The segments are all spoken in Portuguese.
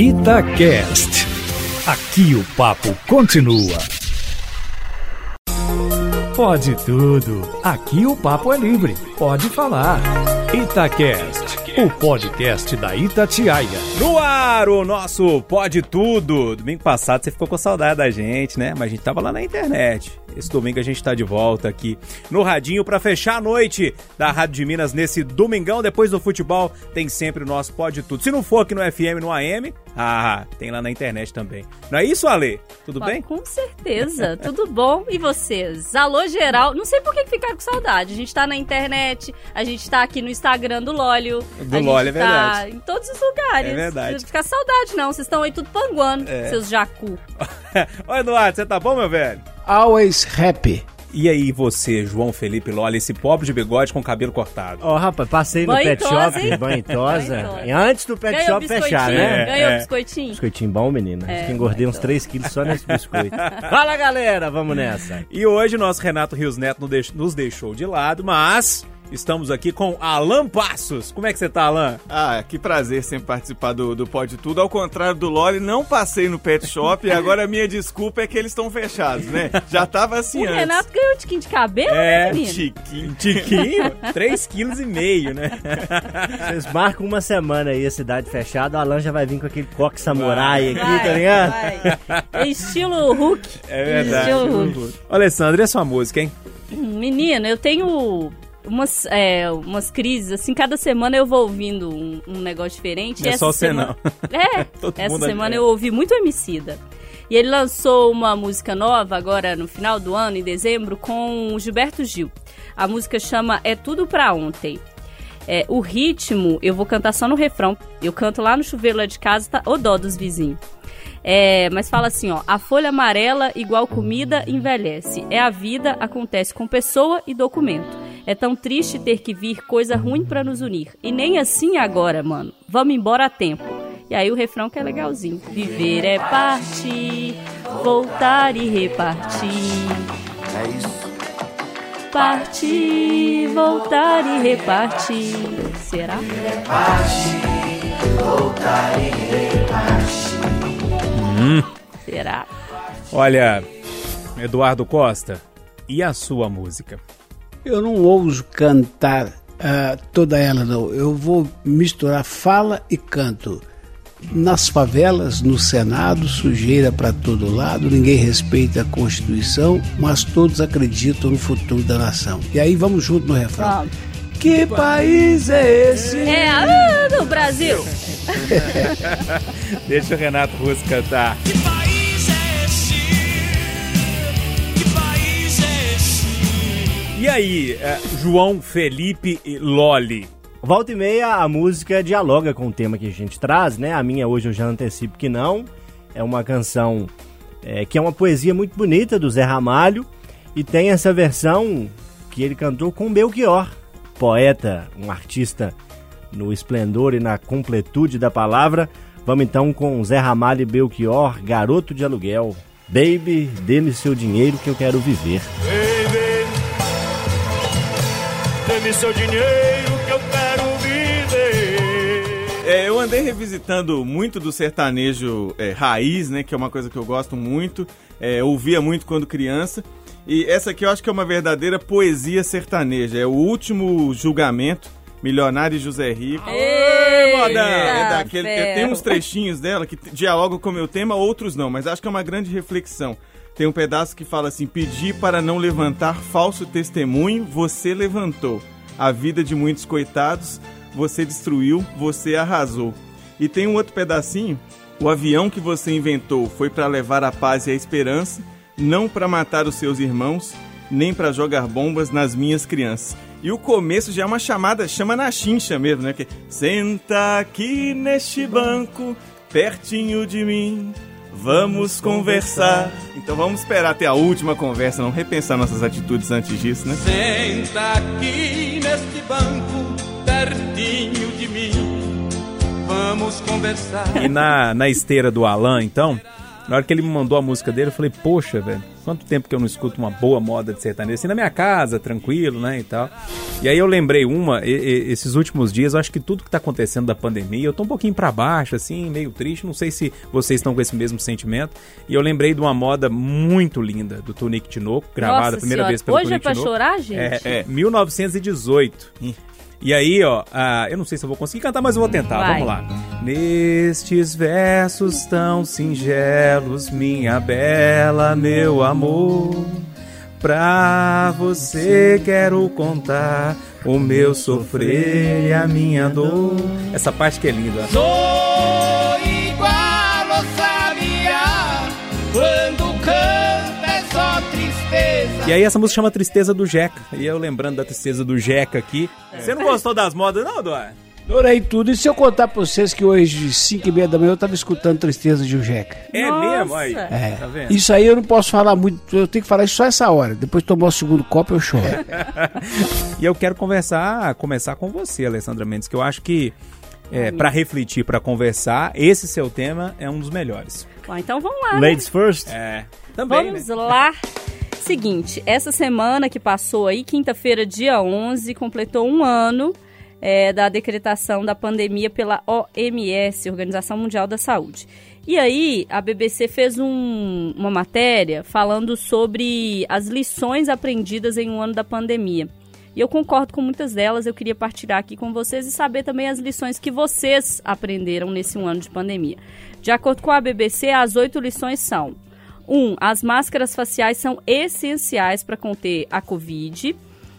Itacast. Aqui o papo continua. Pode tudo. Aqui o papo é livre. Pode falar. Itacast, o podcast da Itatiaia. No ar, o nosso Pode Tudo. Domingo passado você ficou com saudade da gente, né? Mas a gente tava lá na internet. Esse domingo a gente tá de volta aqui no Radinho para fechar a noite da Rádio de Minas nesse domingão. Depois do futebol tem sempre o nosso Pode Tudo. Se não for aqui no FM, no AM, ah, tem lá na internet também. Não é isso, Ale? Tudo bem? Com certeza, tudo bom. E vocês? Alô, geral. Não sei por que ficaram com saudade. A gente tá na internet, a gente tá aqui no Instagram do Lólio. Do Lólio, é tá verdade. em todos os lugares. É verdade. Não fica saudade, não. Vocês estão aí tudo panguando, É. seus jacu. Oi, Eduardo, você tá bom, meu velho? Always happy. E aí você, João Felipe Lolli, esse pobre de bigode com cabelo cortado? Ó, rapaz, passei no pet shop, hein? banho tosa. Banho tosa. E antes do pet Ganhou shop fechar, né? Ganhou é. biscoitinho? Biscoitinho bom, menina. É, Acho que engordei uns então. 3 quilos só nesse biscoito. Fala, galera, vamos nessa. E hoje o nosso Renato Rios Neto nos deixou de lado, mas estamos aqui com Alan Passos. Como é que você tá, Alan? Ah, que prazer sempre participar do, do Pode Tudo. Ao contrário do Loli, não passei no pet shop e agora a minha desculpa é que eles estão fechados, né? Já tava assim O antes. Renato ganhou um tiquinho de cabelo, É, né, menino? Chiquinho. Tiquinho, 3,5 kg, né? Vocês marcam uma semana aí a cidade fechada, o Alan já vai vir com aquele coque samurai aqui, Vai, tá ligado? vai. É estilo Hulk. É verdade. Estilo Hulk. Ô, Alessandro, e a sua música, hein? Menino, eu tenho umas, é, umas crises, assim, cada semana eu vou ouvindo um, um negócio diferente. Não é Essa só você, semana... É, Todo essa mundo semana é. eu ouvi muito Emicida. E ele lançou uma música nova agora no final do ano, em dezembro, com o Gilberto Gil. A música chama É Tudo Pra Ontem. É, o ritmo, eu vou cantar só no refrão. Eu canto lá no chuveiro lá de casa, tá o dó dos vizinhos. É, mas fala assim, ó, a folha amarela igual comida envelhece. É a vida, acontece com pessoa e documento. É tão triste ter que vir coisa ruim pra nos unir. E nem assim agora, mano. Vamos embora a tempo. E aí o refrão que é legalzinho. Viver é partir, voltar e repartir. É isso. Partir, voltar e repartir. Será? Será? Olha, Eduardo Costa, e a sua música? Eu não ouso cantar ah, toda ela, não. Eu vou misturar fala e canto. Nas favelas, no Senado, sujeira para todo lado, ninguém respeita a Constituição, mas todos acreditam no futuro da nação. E aí vamos junto no refrão. Que país é esse? É a do Brasil. Deixa o Renato Russo cantar. E aí, é, João Felipe e Loli? Volta e meia, a música dialoga com o tema que a gente traz, né? A minha hoje eu já antecipo que não. É uma canção é, que é uma poesia muito bonita do Zé Ramalho. E tem essa versão que ele cantou com Belchior, poeta, um artista no esplendor e na completude da palavra. Vamos então com Zé Ramalho e Belchior, Garoto de Aluguel. Baby, dê-me seu dinheiro que eu quero viver. Dê-me seu dinheiro que eu quero viver. É, eu andei revisitando muito do sertanejo é, raiz, né? Que é uma coisa que eu gosto muito. É, ouvia muito quando criança. E essa aqui eu acho que é uma verdadeira poesia sertaneja. É o último julgamento. Milionário e José Rico. Eita, É daquele, é, tem ferro. uns trechinhos dela que dialogam com o meu tema, outros não, mas acho que é uma grande reflexão. Tem um pedaço que fala assim: Pedi para não levantar falso testemunho, você levantou. A vida de muitos coitados, você destruiu, você arrasou. E tem um outro pedacinho: O avião que você inventou foi para levar a paz e a esperança, não para matar os seus irmãos, nem para jogar bombas nas minhas crianças. E o começo já é uma chamada, chama na chincha mesmo, né? Que senta aqui neste banco, pertinho de mim. Vamos conversar. Então vamos esperar até a última conversa, não repensar nossas atitudes antes disso, né? Senta aqui neste banco, pertinho de mim. Vamos conversar. E na, na esteira do Alan, então, Na hora que ele me mandou a música dele, eu falei, poxa, velho, quanto tempo que eu não escuto uma boa moda de sertanejo, assim, na minha casa, tranquilo, né, e tal. E aí eu lembrei uma, e, e, esses últimos dias, eu acho que tudo que tá acontecendo da pandemia, eu tô um pouquinho para baixo, assim, meio triste, não sei se vocês estão com esse mesmo sentimento, e eu lembrei de uma moda muito linda do Tunique Tinoco, gravada Nossa a primeira senhora, vez pelo Hoje é Tunique pra Tinoco. chorar, gente? É, é, 1918. E aí, ó, ah, eu não sei se eu vou conseguir cantar, mas eu vou tentar. Vai. Vamos lá. Nestes versos tão singelos, minha bela, meu amor, pra você quero contar o meu sofrer e a minha dor. Essa parte que é linda. Sou E aí essa música chama Tristeza do Jeca. E eu lembrando da tristeza do Jeca aqui. Você não gostou das modas, não, Eduardo? Adorei tudo. E se eu contar pra vocês que hoje, 5 e meia da manhã, eu tava escutando Tristeza de um Jeca? É Nossa. mesmo? Aí, É. tá vendo? Isso aí eu não posso falar muito, eu tenho que falar isso só essa hora. Depois de tomar o segundo copo, eu choro. E eu quero conversar, começar com você, Alessandra Mendes, que eu acho que é, para refletir, para conversar, esse seu tema é um dos melhores. Bom, então vamos lá. né? Ladies first. É, também, Vamos né? lá. Seguinte, essa semana que passou aí, quinta-feira, dia 11, completou um ano é, da decretação da pandemia pela OMS, Organização Mundial da Saúde. E aí, a BBC fez um- uma matéria falando sobre as lições aprendidas em um ano da pandemia. E eu concordo com muitas delas, eu queria partilhar aqui com vocês e saber também as lições que vocês aprenderam nesse um ano de pandemia. De acordo com a BBC, as oito lições são: 1. Um, as máscaras faciais são essenciais para conter a Covid.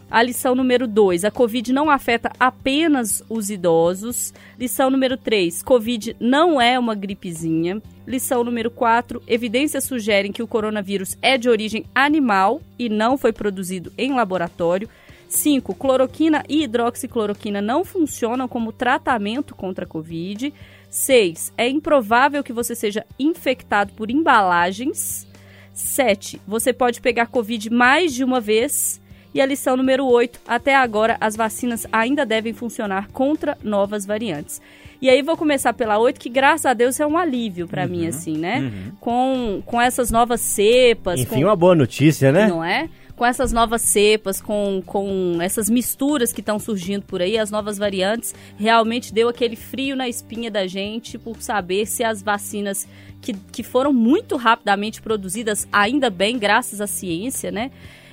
A lição número 2, a Covid não afeta apenas os idosos. Lição número 3, Covid não é uma gripezinha. Lição número 4, evidências sugerem que o coronavírus é de origem animal e não foi produzido em laboratório. 5. Cloroquina e hidroxicloroquina não funcionam como tratamento contra a Covid. 6. É improvável que você seja infectado por embalagens. 7. Você pode pegar Covid mais de uma vez. E a lição número 8. Até agora, as vacinas ainda devem funcionar contra novas variantes. E aí vou começar pela 8, que graças a Deus é um alívio pra mim, assim, né? Com, com essas novas cepas. Enfim, com uma boa notícia, né? não é? Com essas novas cepas, com, com essas misturas que estão surgindo por aí, as novas variantes, realmente deu aquele frio na espinha da gente por saber se as vacinas que, que foram muito rapidamente produzidas, ainda bem, graças à ciência, né?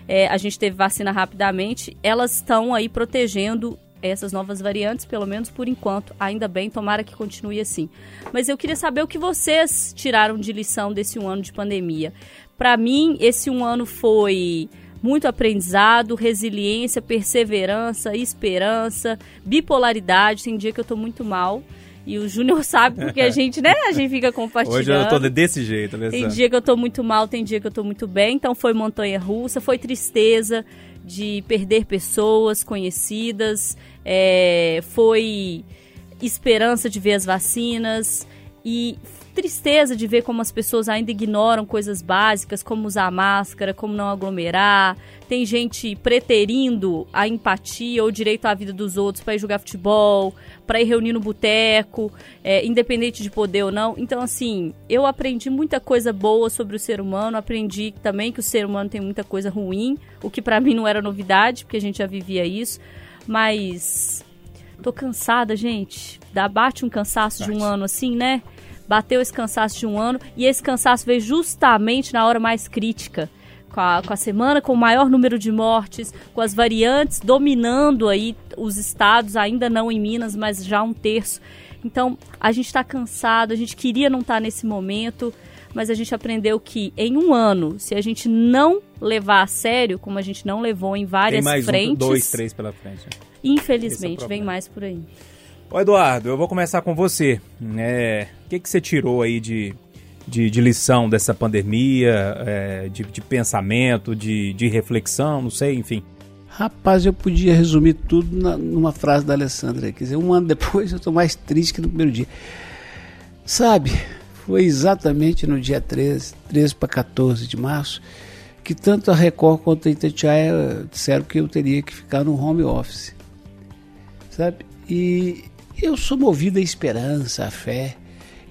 É, a gente teve vacina rapidamente, elas estão aí protegendo essas novas variantes, pelo menos por enquanto. Ainda bem, tomara que continue assim. Mas eu queria saber o que vocês tiraram de lição desse um ano de pandemia. Para mim, esse um ano foi muito aprendizado, resiliência, perseverança, esperança, bipolaridade. Tem dia que eu tô muito mal. E o Júnior sabe porque a gente, né? A gente fica compartilhando. Hoje eu tô desse jeito, Tem Alessandra. dia que eu tô muito mal, tem dia que eu tô muito bem. Então foi montanha russa, foi tristeza de perder pessoas conhecidas, é, foi esperança de ver as vacinas e tristeza de ver como as pessoas ainda ignoram coisas básicas, como usar máscara, como não aglomerar. Tem gente preterindo a empatia ou o direito à vida dos outros para ir jogar futebol, para ir reunir no boteco, é, independente de poder ou não. Então, assim, eu aprendi muita coisa boa sobre o ser humano, aprendi também que o ser humano tem muita coisa ruim, o que para mim não era novidade, porque a gente já vivia isso. Mas tô cansada, gente. Dá bate um cansaço de um ano assim, né? Bateu esse cansaço de um ano e esse cansaço veio justamente na hora mais crítica. Com a, com a semana com o maior número de mortes, com as variantes dominando aí os estados, ainda não em Minas, mas já um terço. Então, a gente está cansado, a gente queria não estar nesse momento, mas a gente aprendeu que em um ano, se a gente não levar a sério, como a gente não levou em Tem várias mais frentes, um, dois, três pela frente. infelizmente é vem mais por aí. Ô Eduardo, eu vou começar com você. É, o que, que você tirou aí de, de, de lição dessa pandemia, é, de, de pensamento, de, de reflexão, não sei, enfim. Rapaz, eu podia resumir tudo na- numa frase da Alessandra. Quer dizer, um ano depois eu estou mais triste que no primeiro dia. Sabe, foi exatamente no dia 13, 13 para 14 de março, que tanto a Record quanto a Itatiaia disseram que eu teria que ficar no home office. Sabe? E eu sou movido à esperança, à fé.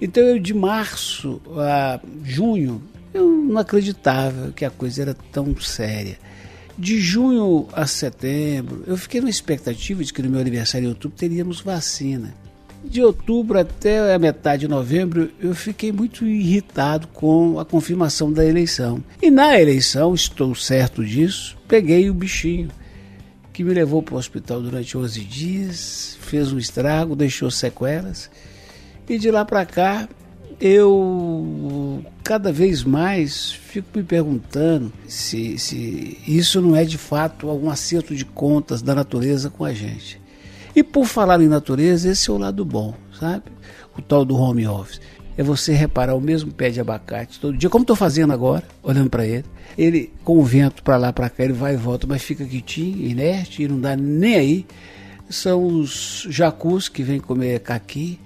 Então eu de março a junho eu não acreditava que a coisa era tão séria. De junho a setembro, eu fiquei na expectativa de que no meu aniversário em outubro teríamos vacina. De outubro até a metade de novembro, eu fiquei muito irritado com a confirmação da eleição. E na eleição, estou certo disso, peguei o bichinho, que me levou para o hospital durante 11 dias, fez um estrago, deixou sequelas. E de lá para cá, eu cada vez mais fico me perguntando se, se isso não é de fato algum acerto de contas da natureza com a gente. E por falar em natureza, esse é o lado bom, sabe? O tal do home office. É você reparar o mesmo pé de abacate todo dia, como estou fazendo agora, olhando para ele. Ele, com o vento para lá, para cá, ele vai e volta, mas fica quietinho, inerte, e não dá nem aí. São os jacus que vêm comer caqui,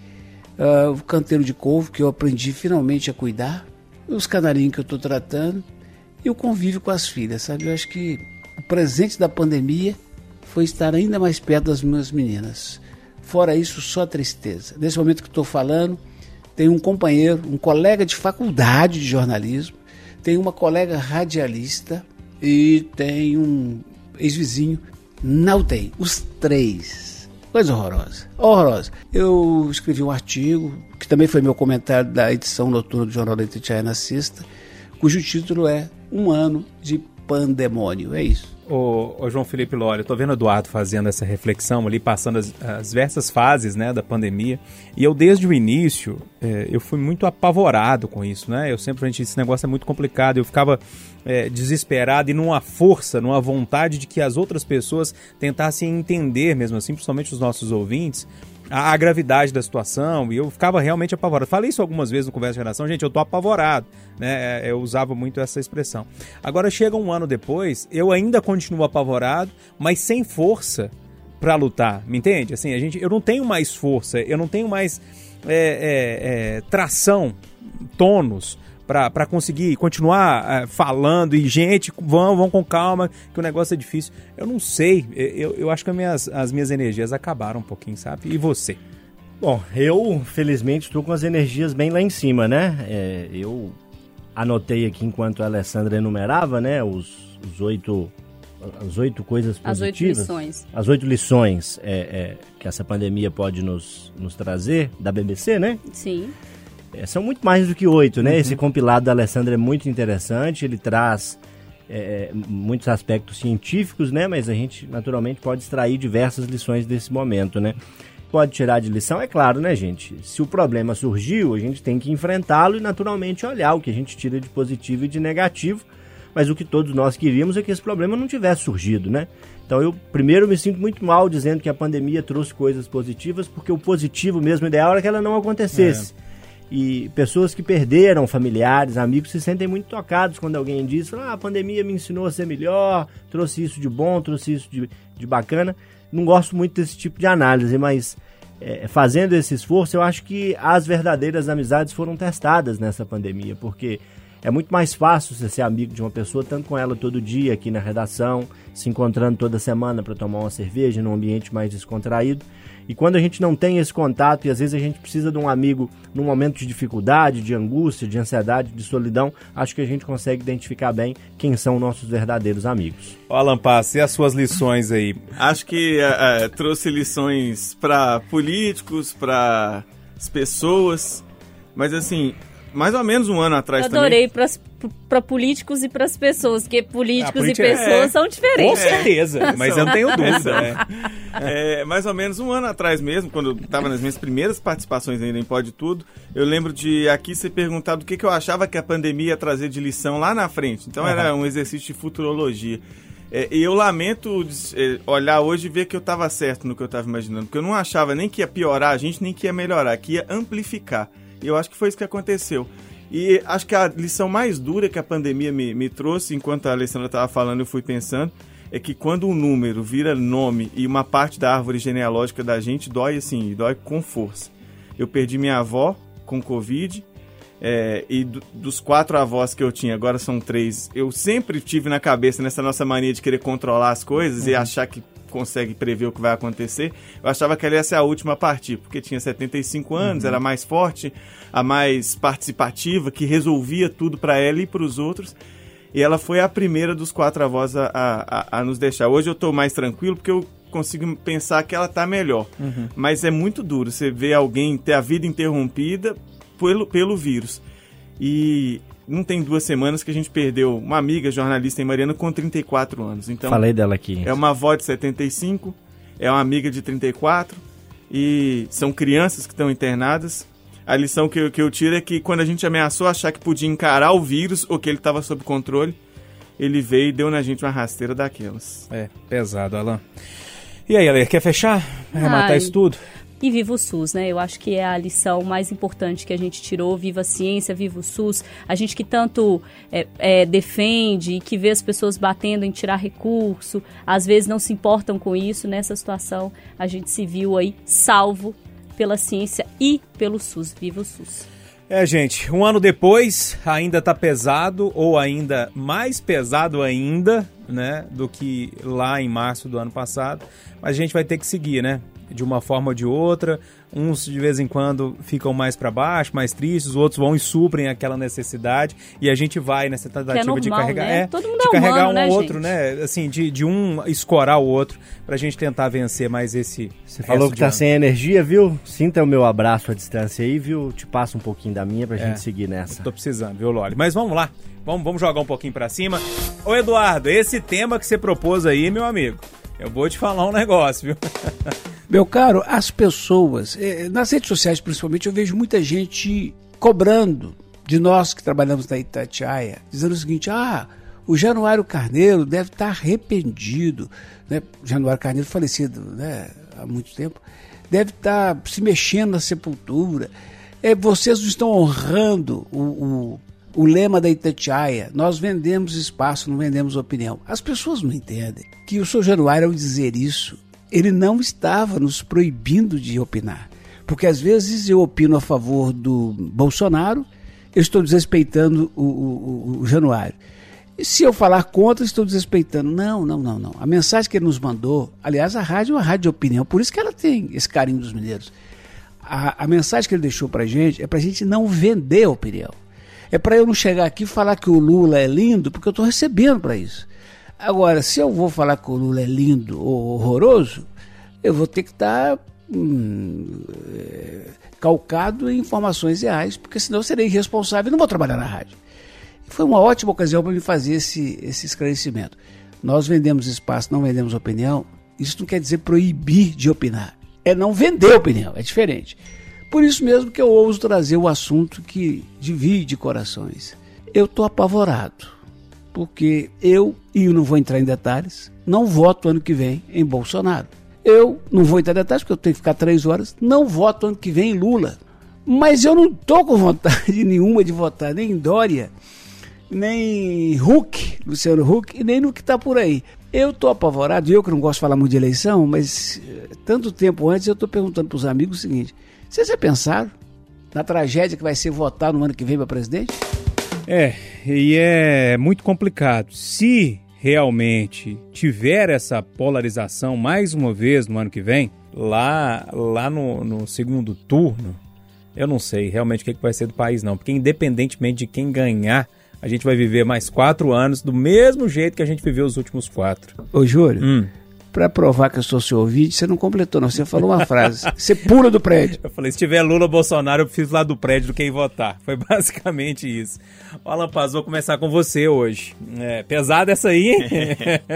uh, o canteiro de couve, que eu aprendi finalmente a cuidar, os canarinhos que eu estou tratando, e o convívio com as filhas, sabe? Eu acho que o presente da pandemia foi estar ainda mais perto das minhas meninas. Fora isso, só tristeza. Nesse momento que estou falando, tem um companheiro, um colega de faculdade de jornalismo, tem uma colega radialista e tem um ex-vizinho na. Os três Coisa horrorosa. Horrorosa. Eu escrevi um artigo, que também foi meu comentário da edição noturna do Jornal da Itatiaia Sexta, cujo título é Um Ano de Pandemônio. É isso. Ô, João Felipe Lória, eu tô vendo o Eduardo fazendo essa reflexão ali, passando as, as diversas fases né, da pandemia. E eu, desde o início, é, eu fui muito apavorado com isso, né? Eu sempre, gente, esse negócio é muito complicado. Eu ficava é, desesperado e numa força, numa vontade de que as outras pessoas tentassem entender mesmo assim, principalmente os nossos ouvintes, a, a, gravidade da situação e eu ficava realmente apavorado. Falei isso algumas vezes no Conversa Geração, gente, eu tô apavorado, né? É, eu usava muito essa expressão. Agora chega um ano depois, eu ainda continuo apavorado, mas sem força para lutar, me entende? Assim, a gente, eu não tenho mais força, eu não tenho mais é, é, é tração, tônus para conseguir continuar uh, falando e gente, vão, vão com calma, que o negócio é difícil. Eu não sei, eu, eu acho que as minhas, as minhas energias acabaram um pouquinho, sabe? E você? Bom, eu felizmente estou com as energias bem lá em cima, né? É, eu anotei aqui enquanto a Alessandra enumerava, né? Os, os oito as oito coisas positivas. As oito lições. As oito lições é, é, que essa pandemia pode nos, nos trazer, da BBC, né? Sim. É, são muito mais do que oito, né? Uhum. Esse compilado da Alessandra é muito interessante, ele traz é, muitos aspectos científicos, né? Mas a gente naturalmente pode extrair diversas lições desse momento, né? Pode tirar de lição, é claro, né, gente? Se o problema surgiu, a gente tem que enfrentá-lo e naturalmente olhar o que a gente tira de positivo e de negativo. Mas o que todos nós queríamos é que esse problema não tivesse surgido, né? Então eu primeiro me sinto muito mal dizendo que a pandemia trouxe coisas positivas, porque o positivo mesmo ideal era que ela não acontecesse. É. E pessoas que perderam familiares, amigos, se sentem muito tocados quando alguém diz: ah, a pandemia me ensinou a ser melhor, trouxe isso de bom, trouxe isso de, de bacana. Não gosto muito desse tipo de análise, mas é, fazendo esse esforço, eu acho que as verdadeiras amizades foram testadas nessa pandemia, porque é muito mais fácil você ser amigo de uma pessoa, tanto com ela todo dia aqui na redação, se encontrando toda semana para tomar uma cerveja num ambiente mais descontraído. E quando a gente não tem esse contato e às vezes a gente precisa de um amigo num momento de dificuldade, de angústia, de ansiedade, de solidão, acho que a gente consegue identificar bem quem são nossos verdadeiros amigos. Alan Pass, e as suas lições aí? Acho que é, é, trouxe lições para políticos, para as pessoas, mas assim, mais ou menos um ano atrás Eu adorei também para políticos e para as pessoas, porque políticos e pessoas é, são diferentes. Com certeza, mas eu não tenho dúvida. Né? É, mais ou menos um ano atrás mesmo, quando eu estava nas minhas primeiras participações ainda em Pode Tudo, eu lembro de aqui ser perguntado o que, que eu achava que a pandemia ia trazer de lição lá na frente. Então uhum. era um exercício de futurologia. É, e eu lamento é, olhar hoje e ver que eu estava certo no que eu estava imaginando, porque eu não achava nem que ia piorar a gente, nem que ia melhorar, que ia amplificar. E eu acho que foi isso que aconteceu. E acho que a lição mais dura que a pandemia me, me trouxe, enquanto a Alessandra estava falando, eu fui pensando, é que quando um número vira nome e uma parte da árvore genealógica da gente dói assim, dói com força. Eu perdi minha avó com Covid, é, e do, dos quatro avós que eu tinha, agora são três. Eu sempre tive na cabeça nessa nossa mania de querer controlar as coisas uhum. e achar que consegue prever o que vai acontecer. Eu achava que ela ia ser a última a partir, porque tinha 75 anos, Uhum. era mais forte, a mais participativa, que resolvia tudo para ela e para os outros. E ela foi a primeira dos quatro avós a, a, a nos deixar. Hoje eu tô mais tranquilo porque eu consigo pensar que ela tá melhor. Mas é muito duro você ver alguém ter a vida interrompida pelo, pelo vírus. E não tem duas semanas que a gente perdeu uma amiga jornalista em Mariana com 34 anos. Então, Falei dela aqui. é uma avó de 75, é uma amiga de 34 e são crianças que estão internadas. A lição que eu, que eu tiro é que quando a gente ameaçou achar que podia encarar o vírus ou que ele estava sob controle, ele veio e deu na gente uma rasteira daquelas. É, pesado, Alan. E aí, Ale, quer fechar? Arrematar Ai. isso tudo? E viva o SUS, né? Eu acho que é a lição mais importante que a gente tirou. Viva a ciência, viva o SUS. A gente que tanto é, é, defende e que vê as pessoas batendo em tirar recurso, às vezes não se importam com isso. Nessa situação, a gente se viu aí salvo pela ciência e pelo SUS. Viva o SUS. É, gente, um ano depois ainda tá pesado, ou ainda mais pesado ainda, né, do que lá em março do ano passado. Mas a gente vai ter que seguir, né? De uma forma ou de outra. Uns de vez em quando ficam mais para baixo, mais tristes, os outros vão e suprem aquela necessidade. E a gente vai nessa tentativa de normal, carregar. né? É, Todo mundo de é carregar humano, um né, outro, gente? né? Assim, de, de um escorar o outro, pra gente tentar vencer mais esse. Você falou que tá sem energia, viu? Sinta o meu abraço à distância aí, viu? Te passo um pouquinho da minha pra É. gente seguir nessa. Tô precisando, viu, Loli? Mas vamos lá. Vamos, vamos jogar um pouquinho pra cima. Ô, Eduardo, esse tema que você propôs aí, meu amigo, eu vou te falar um negócio, viu? Meu caro, as pessoas, eh, nas redes sociais principalmente, eu vejo muita gente cobrando de nós que trabalhamos na Itatiaia, dizendo o seguinte: ah, o Januário Carneiro deve estar arrependido, né? Januário Carneiro falecido né, há muito tempo, deve estar se mexendo na sepultura. É, vocês não estão honrando o, o, o lema da Itatiaia. Nós vendemos espaço, não vendemos opinião. As pessoas não entendem que o seu Januário, ao dizer isso, ele não estava nos proibindo de opinar. Porque às vezes eu opino a favor do Bolsonaro, eu estou desrespeitando o, o, o- Januário. E se eu falar contra, estou desrespeitando. Não, não, não, não. A mensagem que ele nos mandou, aliás, a rádio é uma rádio de opinião, por isso que ela tem esse carinho dos mineiros. A, a mensagem que ele deixou pra gente é pra gente não vender a opinião. É pra eu não chegar aqui e falar que o Lula é lindo, porque eu tô recebendo pra isso. Agora, se eu vou falar que o Lula é lindo ou horroroso, eu vou ter que estar calcado em informações reais, porque senão eu serei irresponsável e não vou trabalhar na rádio. Foi uma ótima ocasião para me fazer esse, esse esclarecimento. Nós vendemos espaço, não vendemos opinião. Isso não quer dizer proibir de opinar. É não vender opinião, é diferente. Por isso mesmo que eu ouso trazer o assunto que divide corações. Eu estou apavorado, porque eu, e eu não vou entrar em detalhes, não voto ano que vem em Bolsonaro. Eu não vou entrar em detalhes porque eu tenho que ficar três horas, não voto ano que vem em Lula. Mas eu não estou com vontade nenhuma de votar nem em Dória, nem Huck, Luciano Huck, e nem no que está por aí. Eu estou apavorado, eu que não gosto de falar muito de eleição, mas eh, tanto tempo antes eu estou perguntando para os amigos o seguinte: vocês já pensaram na tragédia que vai ser votar no ano que vem para presidente? É, e é muito complicado. Se realmente tiver essa polarização mais uma vez no ano que vem, lá, lá no, no segundo turno, eu não sei realmente o que, que vai ser do país, não. Porque independentemente de quem ganhar, a gente vai viver mais quatro anos do mesmo jeito que a gente viveu os últimos quatro. Ô, Júlio, Hum. Para provar que eu sou seu ouvinte, você não completou, não. Você falou uma frase. Você pula do prédio. Eu falei, se tiver Lula Bolsonaro, eu preciso lá do prédio do quem votar. Foi basicamente isso. Alan Paz, vou começar com você hoje. É, pesada essa aí, hein?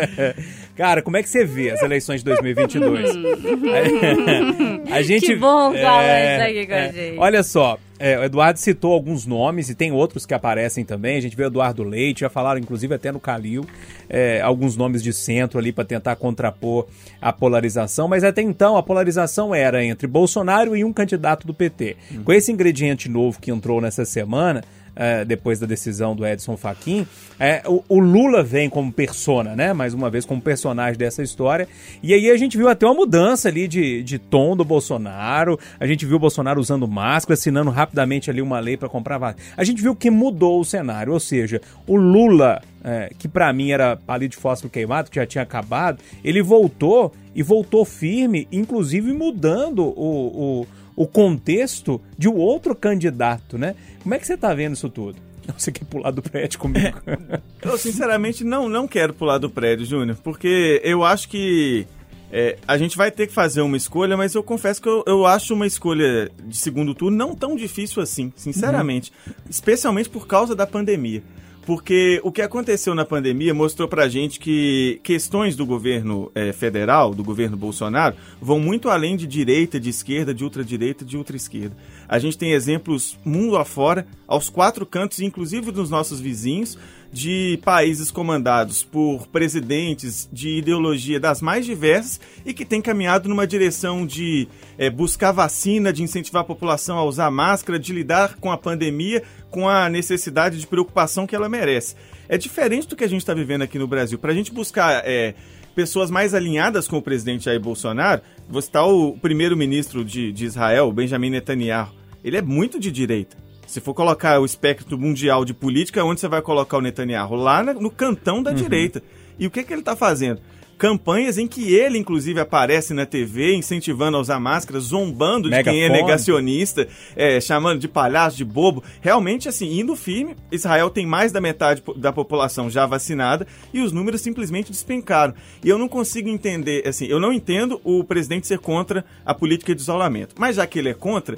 Cara, como é que você vê as eleições de 2022? a gente, Que bom que o Alan está aqui com a gente. Olha só, é, o Eduardo citou alguns nomes e tem outros que aparecem também. A gente vê o Eduardo Leite, já falaram inclusive até no Calil, é, alguns nomes de centro ali para tentar contrapor a polarização. Mas até então a polarização era entre Bolsonaro e um candidato do PT. Com esse ingrediente novo que entrou nessa semana, é, depois da decisão do Edson Fachin, é, o, o Lula vem como persona, né? Mais uma vez como personagem dessa história. E aí a gente viu até uma mudança ali de, de tom do Bolsonaro. A gente viu o Bolsonaro usando máscara, assinando rapidamente ali uma lei para comprar vacina. A gente viu que mudou o cenário, ou seja, o Lula, é, que para mim era palito de fósforo queimado, que já tinha acabado, ele voltou e voltou firme, inclusive mudando o, o, o contexto de um outro candidato, né? Como é que você tá vendo isso tudo? Você quer pular do prédio comigo? Eu, sinceramente, não, não quero pular do prédio, Júnior, porque eu acho que é, a gente vai ter que fazer uma escolha, mas eu confesso que eu, eu acho uma escolha de segundo turno não tão difícil assim, sinceramente. Uhum. Especialmente por causa da pandemia. Porque o que aconteceu na pandemia mostrou pra gente que questões do governo é, federal, do governo Bolsonaro, vão muito além de direita, de esquerda, de ultradireita, de ultra-esquerda. A gente tem exemplos mundo afora, aos quatro cantos, inclusive dos nossos vizinhos, de países comandados por presidentes de ideologia das mais diversas e que têm caminhado numa direção de é, buscar vacina, de incentivar a população a usar máscara, de lidar com a pandemia com a necessidade de preocupação que ela merece. É diferente do que a gente está vivendo aqui no Brasil. Para a gente buscar é, pessoas mais alinhadas com o presidente Jair Bolsonaro, você está o primeiro-ministro de, de Israel, Benjamin Netanyahu. Ele é muito de direita. Se for colocar o espectro mundial de política, onde você vai colocar o Netanyahu? Lá no cantão da uhum. direita. E o que, que ele está fazendo? campanhas em que ele, inclusive, aparece na TV incentivando a usar máscara, zombando de quem é negacionista, é, chamando de palhaço, de bobo. Realmente, assim, indo firme, Israel tem mais da metade da população já vacinada e os números simplesmente despencaram. E eu não consigo entender, assim, eu não entendo o presidente ser contra a política de isolamento. Mas já que ele é contra,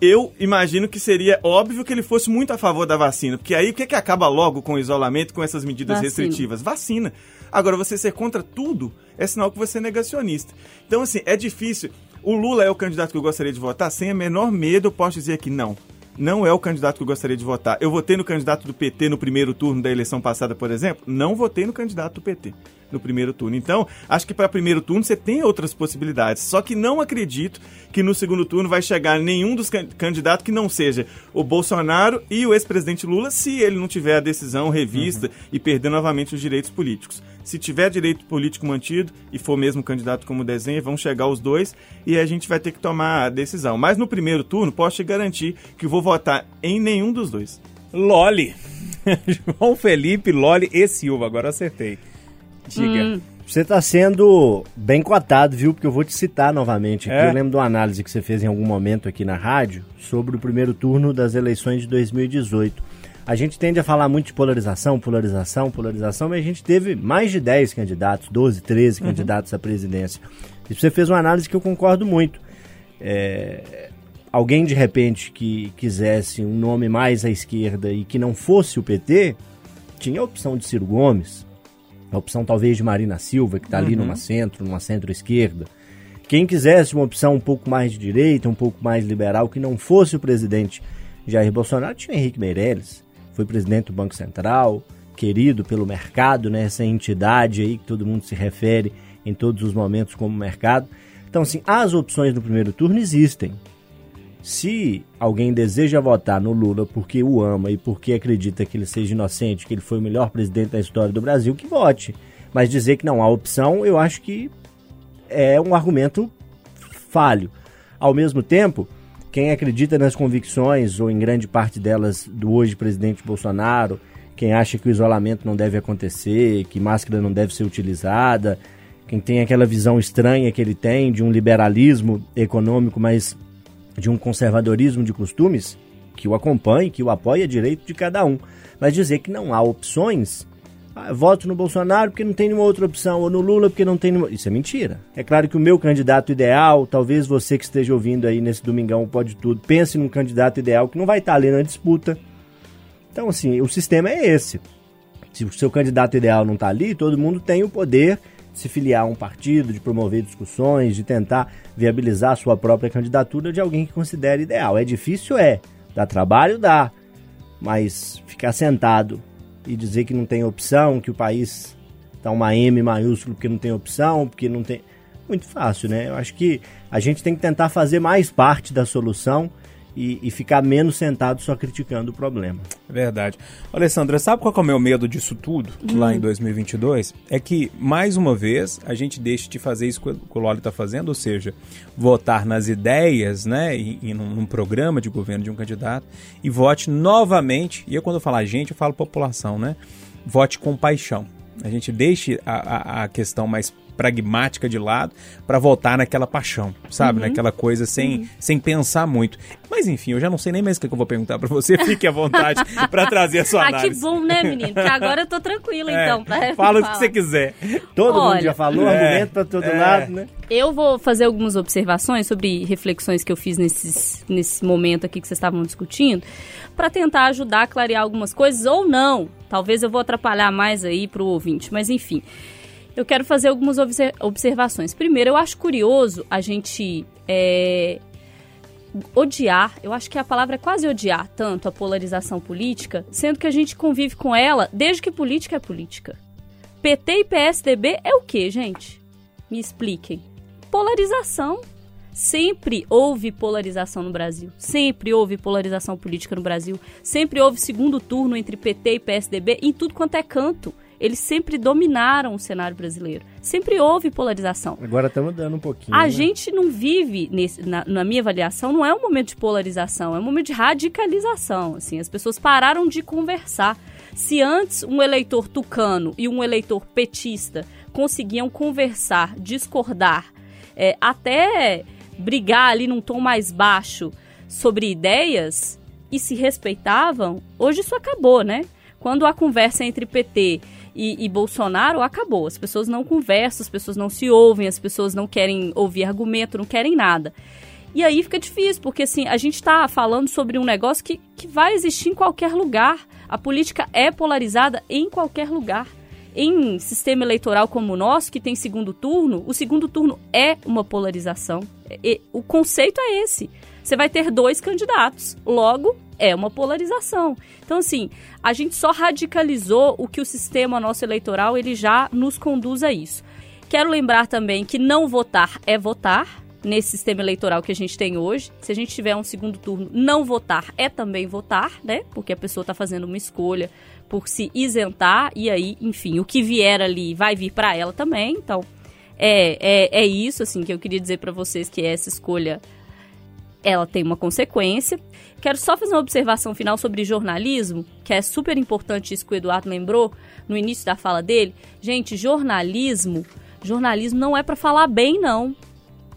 eu imagino que seria óbvio que ele fosse muito a favor da vacina, porque aí o que, é que acaba logo com o isolamento, com essas medidas vacina. restritivas? Vacina. Agora, você ser contra tudo é sinal que você é negacionista. Então, assim, é difícil. O Lula é o candidato que eu gostaria de votar? Sem a menor medo, eu posso dizer que não. Não é o candidato que eu gostaria de votar. Eu votei no candidato do PT no primeiro turno da eleição passada, por exemplo? Não votei no candidato do PT no primeiro turno. Então, acho que para primeiro turno você tem outras possibilidades. Só que não acredito que no segundo turno vai chegar nenhum dos candidatos que não seja o Bolsonaro e o ex-presidente Lula, se ele não tiver a decisão revista uhum. e perder novamente os direitos políticos. Se tiver direito político mantido e for mesmo candidato como desenho, vão chegar os dois e a gente vai ter que tomar a decisão. Mas no primeiro turno, posso te garantir que vou votar em nenhum dos dois. Loli. João Felipe, Loli e Silva, agora acertei. Diga. Hum. Você está sendo bem cotado, viu? Porque eu vou te citar novamente aqui. É? Eu lembro de uma análise que você fez em algum momento aqui na rádio sobre o primeiro turno das eleições de 2018. A gente tende a falar muito de polarização, polarização, polarização, mas a gente teve mais de 10 candidatos, 12, 13 uhum. candidatos à presidência. E você fez uma análise que eu concordo muito. É, alguém de repente que quisesse um nome mais à esquerda e que não fosse o PT, tinha a opção de Ciro Gomes, a opção talvez de Marina Silva, que está ali uhum. numa centro, numa centro-esquerda. Quem quisesse uma opção um pouco mais de direita, um pouco mais liberal, que não fosse o presidente Jair Bolsonaro, tinha Henrique Meirelles, foi presidente do Banco Central, querido pelo mercado, né, essa entidade aí que todo mundo se refere em todos os momentos como mercado. Então, assim, as opções no primeiro turno existem. Se alguém deseja votar no Lula porque o ama e porque acredita que ele seja inocente, que ele foi o melhor presidente da história do Brasil, que vote. Mas dizer que não há opção, eu acho que é um argumento falho. Ao mesmo tempo, quem acredita nas convicções, ou em grande parte delas, do hoje presidente Bolsonaro, quem acha que o isolamento não deve acontecer, que máscara não deve ser utilizada, quem tem aquela visão estranha que ele tem de um liberalismo econômico, mas de um conservadorismo de costumes que o acompanhe, que o apoie é direito de cada um. Mas dizer que não há opções, ah, voto no Bolsonaro porque não tem nenhuma outra opção, ou no Lula porque não tem nenhuma... Isso é mentira. É claro que o meu candidato ideal, talvez você que esteja ouvindo aí nesse domingão pode tudo, pense num candidato ideal que não vai estar ali na disputa. Então, assim, o sistema é esse. Se o seu candidato ideal não está ali, todo mundo tem o poder se filiar a um partido, de promover discussões, de tentar viabilizar a sua própria candidatura de alguém que considere ideal. É difícil? É. Dá trabalho? Dá. Mas ficar sentado e dizer que não tem opção, que o país está uma M maiúsculo porque não tem opção, porque não tem. Muito fácil, né? Eu acho que a gente tem que tentar fazer mais parte da solução e, e ficar menos sentado só criticando o problema. Verdade. Alessandra, sabe qual é o meu medo disso tudo, lá em 2022? É que, mais uma vez, a gente deixe de fazer isso que o Loli está fazendo, ou seja, votar nas ideias, né, e, e num, num programa de governo de um candidato, e vote novamente, e eu quando eu falar gente, eu falo população, né, vote com paixão. A gente deixe a, a, a questão mais pragmática de lado para voltar naquela paixão, sabe? Uhum. Naquela coisa sem, sem pensar muito. Mas enfim, eu já não sei nem mais o que eu vou perguntar para você. Fique à vontade para trazer a sua Ah, análise. que bom, né, menino? Que agora eu tô tranquila, É, então. pra- fala o que você quiser. Todo mundo Olha, já falou, É, argumento para todo é. lado, né? Eu vou fazer algumas observações sobre reflexões que eu fiz nesses, nesse momento aqui que vocês estavam discutindo, para tentar ajudar a clarear algumas coisas ou não. Talvez eu vou atrapalhar mais aí pro ouvinte, mas enfim. Eu quero fazer algumas obser- observações. Primeiro, eu acho curioso a gente é, odiar, eu acho que a palavra é quase odiar tanto a polarização política, sendo que a gente convive com ela desde que política é política. PT e PSDB é o que, gente? Me expliquem. Polarização. Sempre houve polarização no Brasil. Sempre houve polarização política no Brasil. Sempre houve segundo turno entre PT e PSDB em tudo quanto é canto. Eles sempre dominaram o cenário brasileiro. Sempre houve polarização. Agora estamos dando um pouquinho. A né? gente não vive, nesse- na, na minha avaliação, não é um momento de polarização, é um momento de radicalização. Assim, as pessoas pararam de conversar. Se antes um eleitor tucano e um eleitor petista conseguiam conversar, discordar, é, até brigar ali num tom mais baixo sobre ideias e se respeitavam, hoje isso acabou, né? Quando a conversa entre PT e, e Bolsonaro acabou. As pessoas não conversam, as pessoas não se ouvem, as pessoas não querem ouvir argumento, não querem nada. E aí fica difícil, porque assim, a gente está falando sobre um negócio que, que vai existir em qualquer lugar. A política é polarizada em qualquer lugar. Em sistema eleitoral como o nosso, que tem segundo turno, o segundo turno é uma polarização. E- o conceito é esse. Você vai ter dois candidatos. Logo, é uma polarização. Então, assim, a gente só radicalizou o que o sistema nosso eleitoral ele já nos conduz a isso. Quero lembrar também que não votar é votar nesse sistema eleitoral que a gente tem hoje. Se a gente tiver um segundo turno, não votar é também votar, né? Porque a pessoa está fazendo uma escolha por se isentar e aí, enfim, o que vier ali vai vir para ela também. Então, é, é, é isso assim que eu queria dizer para vocês que essa escolha ela tem uma consequência. Quero só fazer uma observação final sobre jornalismo, que é super importante isso que o Eduardo lembrou no início da fala dele. Gente, jornalismo, jornalismo não é para falar bem não.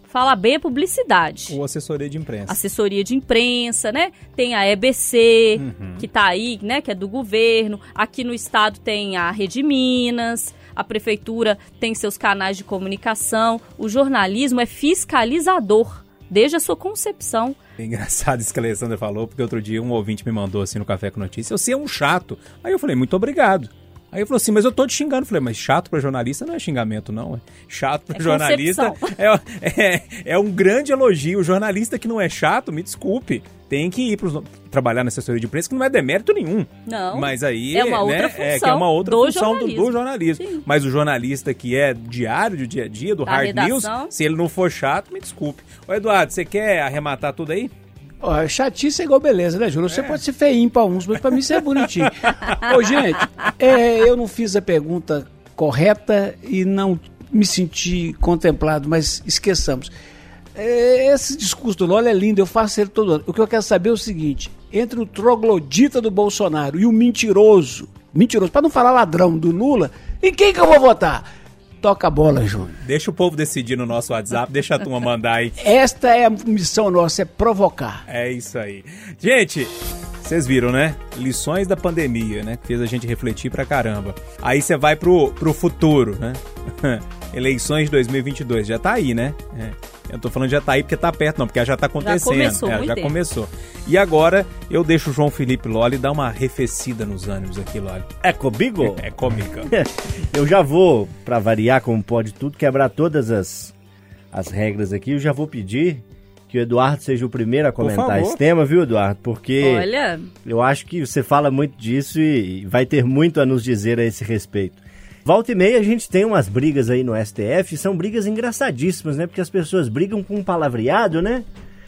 Falar bem é publicidade Ou assessoria de imprensa. assessoria de imprensa, né? Tem a EBC, Uhum. que tá aí, né? Que é do governo. Aqui no estado tem a Rede Minas, a prefeitura tem seus canais de comunicação. O jornalismo é fiscalizador, desde a sua concepção. É engraçado isso que a Alessandra falou, porque outro dia um ouvinte me mandou assim no Café com Notícia, você é um chato. Aí eu falei, muito obrigado. Aí ele falou assim, mas eu tô te xingando. Eu falei, mas chato pra jornalista não é xingamento, não. é. Chato pra É jornalista é, é, é um grande elogio. O jornalista que não é chato, me desculpe, tem que ir pros, trabalhar na assessoria de imprensa, que não é demérito nenhum. Não. Mas aí É uma outra né, é, que é função uma outra do função do, jornalismo. do jornalismo. Sim. Mas o jornalista que é diário, do dia a dia, do Da hard redação. news, se ele não for chato, me desculpe. Ô Eduardo, você quer arrematar tudo aí? Ó, chatice é igual beleza, né, Júlio? Você pode ser feinho pra uns, mas pra mim você é bonitinho. Ô, gente, é, eu não fiz a pergunta correta e não me senti contemplado, mas esqueçamos. É, esse discurso do Lula é lindo, eu faço ele todo ano. O que eu quero saber é o seguinte: entre o troglodita do Bolsonaro e o mentiroso, mentiroso, para não falar ladrão do Lula, em quem que eu vou votar? Toca a bola, Júnior. Deixa o povo decidir no nosso WhatsApp, deixa a turma mandar aí. Esta é a missão nossa, é provocar. É isso aí. Gente, vocês viram, né? Lições da pandemia, né? Que fez a gente refletir pra caramba. Aí você vai pro, pro futuro, né? Eleições de 2022. Já tá aí, né? É. Eu tô falando já tá aí porque tá perto, não, porque já tá acontecendo. começou, É, muito já tempo. começou. E agora eu deixo o João Felipe Loli dar uma arrefecida nos ânimos aqui, Loli. É comigo? É cômica. Eu já vou, pra variar como pode tudo, quebrar todas as, as regras aqui. Eu já vou pedir que o Eduardo seja o primeiro a comentar esse tema, viu, Eduardo? Porque Olha, eu acho que você fala muito disso e vai ter muito a nos dizer a esse respeito. Volta e meia a gente tem umas brigas aí no STF, são brigas engraçadíssimas, né? Porque as pessoas brigam com um palavreado, né?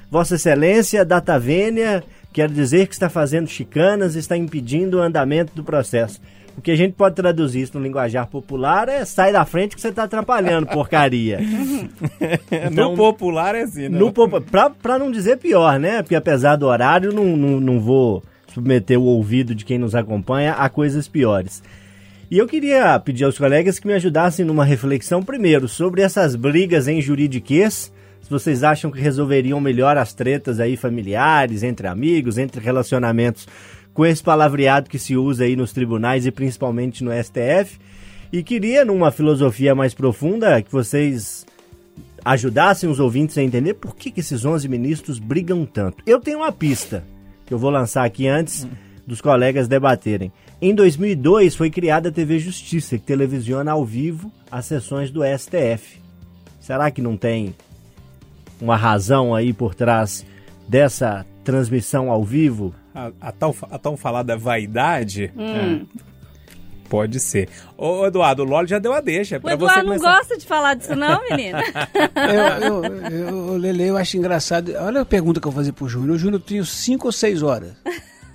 Vossa Excelência, data vênia, quer dizer que está fazendo chicanas, está impedindo o andamento do processo. O que a gente pode traduzir isso no linguajar popular é sai da frente que você está atrapalhando, porcaria. no popular é assim, né? No, popu- pra, pra não dizer pior, né? Porque apesar do horário, não, não, não vou submeter o ouvido de quem nos acompanha a coisas piores. E eu queria pedir aos colegas que me ajudassem numa reflexão, primeiro, sobre essas brigas em juridiquês. Se vocês acham que resolveriam melhor as tretas aí familiares, entre amigos, entre relacionamentos com esse palavreado que se usa aí nos tribunais e principalmente no STF. E queria, numa filosofia mais profunda, que vocês ajudassem os ouvintes a entender por que, que esses 11 ministros brigam tanto. Eu tenho uma pista que eu vou lançar aqui antes dos colegas debaterem. Em 2002 foi criada a TV Justiça, que televisiona ao vivo as sessões do STF. Será que não tem uma razão aí por trás dessa transmissão ao vivo? A, a tal, a tão falada vaidade? Hum. Pode ser. Ô, Eduardo, o Loli já deu a deixa. O pra você Eduardo não começar. gosta de falar disso não, menina? Eu, eu, eu, Lele, eu acho engraçado. Olha a pergunta que eu vou fazer pro Júnior. O Júnior tinha 5 ou 6 horas.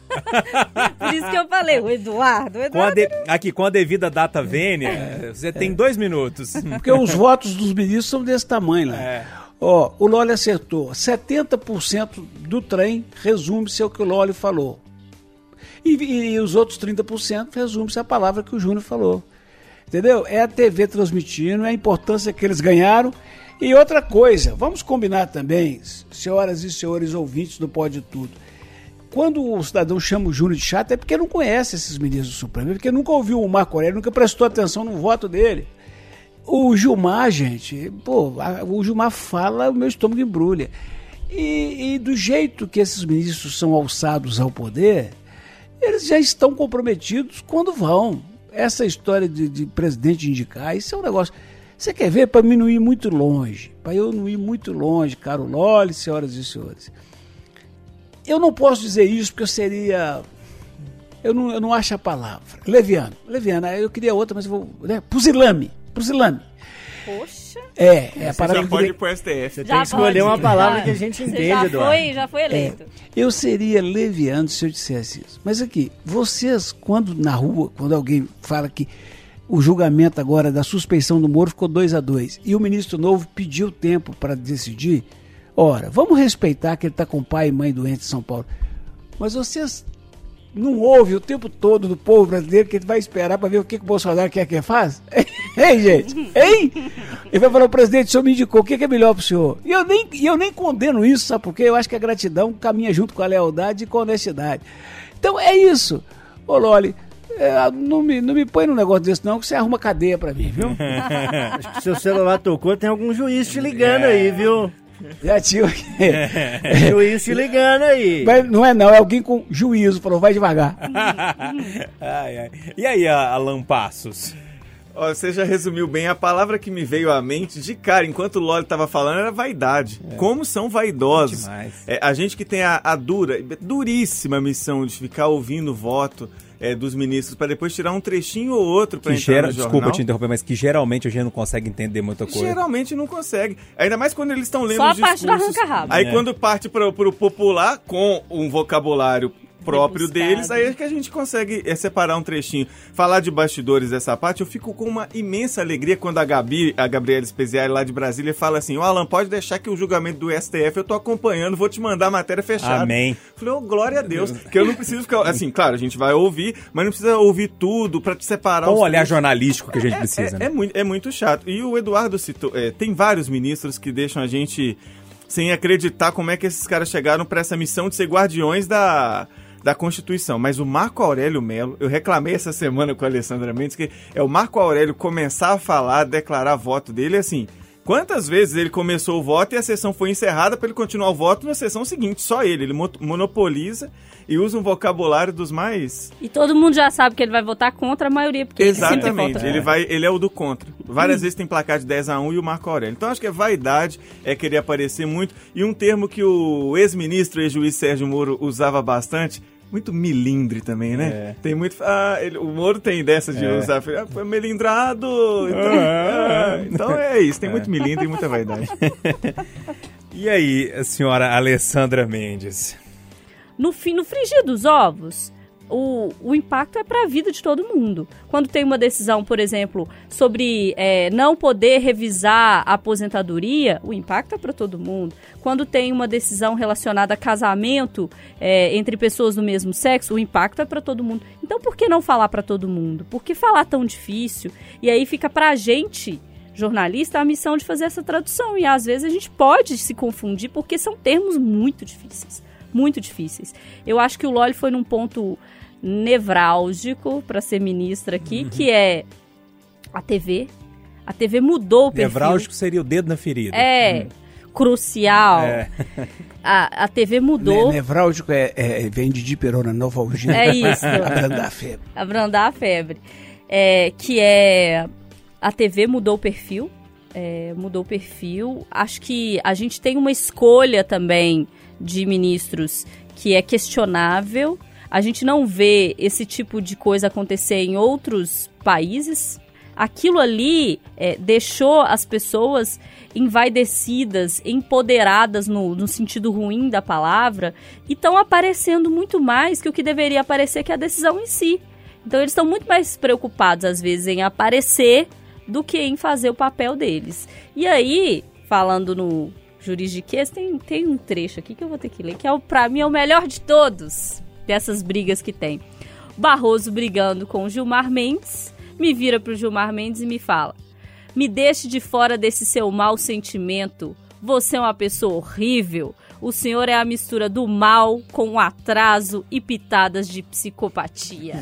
Por isso que eu falei, o Eduardo, o Com a Eduardo... de- Aqui, com a devida data vênia, você tem dois minutos. Porque os votos dos ministros são desse tamanho lá. É. Ó, o Loli acertou. 70% do trem resume-se ao que o Loli falou. E, e- e os outros 30% resume-se à palavra que o Júnior falou. Entendeu? É a TV transmitindo, é a importância que eles ganharam. E outra coisa, vamos combinar também, senhoras e senhores ouvintes do Pode Tudo. Quando o cidadão chama o Júnior de chato, é porque não conhece esses ministros do Supremo, é porque nunca ouviu o Marco Aurélio, nunca prestou atenção no voto dele. O Gilmar, gente, pô, o Gilmar fala, o meu estômago embrulha. E, e do jeito que esses ministros são alçados ao poder, eles já estão comprometidos quando vão. Essa história de, de presidente indicar, isso é um negócio. Você quer ver para mim não ir muito longe? Para eu não ir muito longe, caro Loli, senhoras e senhores. Eu não posso dizer isso porque eu seria. Eu não, eu não acho a palavra. Leviano. Leviano, eu queria outra, mas eu vou. Né? Pusilame. Pusilame. Poxa, É, é a Você parada já que pode ir pro STF. Você Já tem que escolher pode. uma palavra Já. que a gente entende, já Eduardo. foi, já foi eleito. Eu seria leviano se eu dissesse isso. Mas aqui, vocês, quando na rua, quando alguém fala que o julgamento agora da suspeição do Moro ficou 2 a 2 e o ministro novo pediu tempo para decidir, ora, vamos respeitar que ele está com pai e mãe doentes em São Paulo. Mas vocês não ouvem o tempo todo do povo brasileiro que ele vai esperar para ver o que, que o Bolsonaro quer que ele faça? Hein, gente? Hein? Ele vai falar, o presidente, o senhor me indicou, o que que é melhor para o senhor? E eu nem, e eu nem condeno isso, sabe por quê? Eu acho que a gratidão caminha junto com a lealdade e com a honestidade. Então é isso. Ô, Loli, é, não, me, não me põe num negócio desse não, que você arruma cadeia para mim, viu? Acho que seu celular tocou, tem algum juiz te ligando aí, viu? Já tinha... juiz te ligando aí. Mas não é não, é alguém com juízo, falou, vai devagar. Ai, ai. E aí, a- Alan Passos? Ó, você já resumiu bem. A palavra que me veio à mente de cara, enquanto o Loli tava falando, era vaidade. Como são vaidosos. É, a gente que tem a, a dura, duríssima missão de ficar ouvindo o voto é, dos ministros para depois tirar um trechinho ou outro para entrar gera, no jornal. desculpa te interromper, mas que geralmente a gente não consegue entender muita coisa. Geralmente não consegue. Ainda mais quando eles estão lendo Só os a parte do arranca-rabo. Aí É. quando parte pro, pro popular com um vocabulário próprio deles, aí é que a gente consegue é, separar um trechinho. Falar de bastidores dessa parte, eu fico com uma imensa alegria quando a Gabi, a Gabriela Speziale lá de Brasília fala assim, o Alan, pode deixar que o julgamento do STF eu tô acompanhando, vou te mandar a matéria fechada. Amém. Falei, oh, glória a Deus, que eu não preciso ficar, assim, claro, a gente vai ouvir, mas não precisa ouvir tudo pra te separar Com o olhar jornalístico que a gente É- precisa, é, né? é muito, é muito chato. E o Eduardo citou, é, tem vários ministros que deixam a gente sem acreditar como é que esses caras chegaram para essa missão de ser guardiões da, da Constituição. Mas o Marco Aurélio Melo, eu reclamei essa semana com a Alessandra Mendes, que é o Marco Aurélio começar a falar, declarar voto dele, assim... Quantas vezes ele começou o voto e a sessão foi encerrada para ele continuar o voto na sessão seguinte? Só ele. Ele mo- monopoliza e usa um vocabulário dos mais E todo mundo já sabe que ele vai votar contra a maioria, porque ele sempre Exatamente, vota. ele, vai, ele é o do contra. Várias vezes tem placar de 10 a 1 e o Marco Aurélio. Então acho que é vaidade, é querer aparecer muito. E um termo que o ex-ministro e juiz Sérgio Moro usava bastante, muito milindre também, né? É. Tem muito. Ah, ele- o Moro tem dessa de É. usar. Ah, foi melindrado. Então, ah, então é isso, tem muito milindre e muita vaidade. E aí, a senhora Alessandra Mendes? No, fim, no frigir dos ovos, o, o impacto é para a vida de todo mundo. Quando tem uma decisão, por exemplo, sobre é, não poder revisar a aposentadoria, o impacto é para todo mundo. Quando tem uma decisão relacionada a casamento é, entre pessoas do mesmo sexo, o impacto é para todo mundo. Então, por que não falar para todo mundo? Por que falar tão difícil? E aí fica para a gente jornalista a missão de fazer essa tradução. E às vezes a gente pode se confundir porque são termos muito difíceis. Muito difíceis. Eu acho que o Loli foi num ponto nevrálgico para ser ministra aqui, uhum. que é a TV. A TV mudou o perfil. Nevrálgico seria o dedo na ferida. É. Hum. Crucial. É. A, a TV mudou. Ne nevrálgico é, é, vem de diperona, novalgia. É isso. Abrandar a febre. Abrandar a febre. É, que é a TV mudou o perfil. É, mudou o perfil. Acho que a gente tem uma escolha também de ministros que é questionável. A gente não vê esse tipo de coisa acontecer em outros países. Aquilo ali é, deixou as pessoas envaidecidas, empoderadas no, no sentido ruim da palavra, e estão aparecendo muito mais que o que deveria aparecer, que é a decisão em si. Então eles estão muito mais preocupados, às vezes, em aparecer do que em fazer o papel deles. E aí, falando no juridiquês, tem, tem um trecho aqui que eu vou ter que ler, que é, para mim é o melhor de todos dessas brigas que tem. Barroso brigando com Gilmar Mendes, me vira pro Gilmar Mendes e me fala: "Me deixe de fora desse seu mau sentimento. Você é uma pessoa horrível. O senhor é a mistura do mal com atraso e pitadas de psicopatia.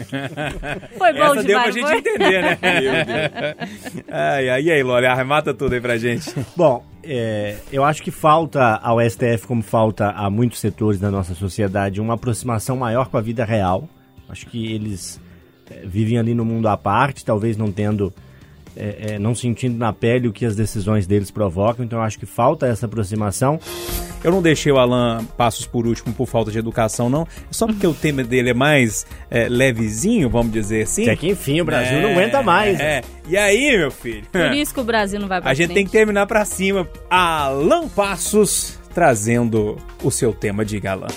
Foi bom Essa demais, deu pra gente foi? entender, né? ai, ai, e aí, Loli, arremata tudo aí pra gente. Bom, é, eu acho que falta ao STF, como falta a muitos setores da nossa sociedade, uma aproximação maior com a vida real. Acho que eles é, vivem ali no mundo à parte, talvez não tendo é, é, não sentindo na pele o que as decisões deles provocam, então eu acho que falta essa aproximação. Eu não deixei o Alan Passos por último por falta de educação, não. É só porque o tema dele é mais é, levezinho, vamos dizer assim. É que enfim, o Brasil não aguenta mais. É. E aí, meu filho? Por isso que o Brasil não vai pra A gente frente. tem que terminar pra cima. Alan Passos trazendo o seu tema de galã.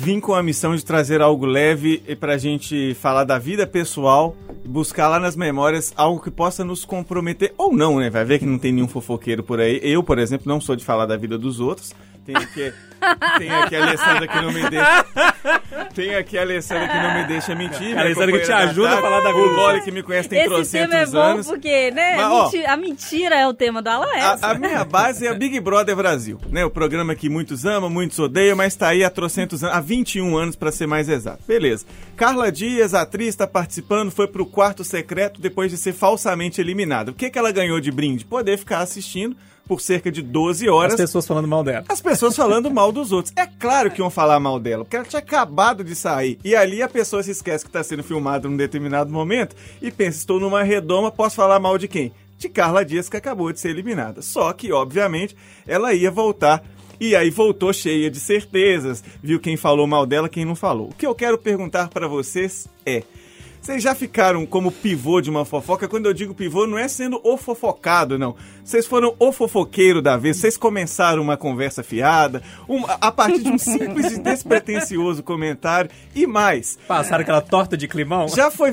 Vim com a missão de trazer algo leve pra gente falar da vida pessoal buscar lá nas memórias algo que possa nos comprometer, ou não, né? Vai ver que não tem nenhum fofoqueiro por aí. Eu, por exemplo, não sou de falar da vida dos outros. Tem aqui, tem aqui a Alessandra que não me deixa. Tem aqui a Alessandra que não me deixa mentir. A Alessandra que te ajuda a falar da vida. O Loli que me conhece tem Esse trocentos tema é bom anos. porque, né? Mas, ó, a mentira é o tema do Alan Essa. A, a minha base é a Big Brother Brasil, né? O programa que muitos amam, muitos odeiam, mas tá aí há trocentos anos, há 21 anos para ser mais exato. Beleza. Carla Dias, atriz, tá participando, foi pro quarto secreto depois de ser falsamente eliminada. O que que ela ganhou de brinde? Poder ficar assistindo por cerca de 12 horas. As pessoas falando mal dela. As pessoas falando mal dos outros. É claro que iam falar mal dela, porque ela tinha acabado de sair. E ali a pessoa se esquece que está sendo filmada num determinado momento e pensa: estou numa redoma, posso falar mal de quem? De Carla Dias, que acabou de ser eliminada. Só que, obviamente, ela ia voltar. E aí voltou cheia de certezas, viu quem falou mal dela, quem não falou. O que eu quero perguntar para vocês é: vocês já ficaram como pivô de uma fofoca? Quando eu digo pivô, não é sendo o fofocado, não. Vocês foram o fofoqueiro da vez, vocês começaram uma conversa fiada, uma- a partir de um simples e despretensioso comentário e mais. Passaram aquela torta de climão? Já foi.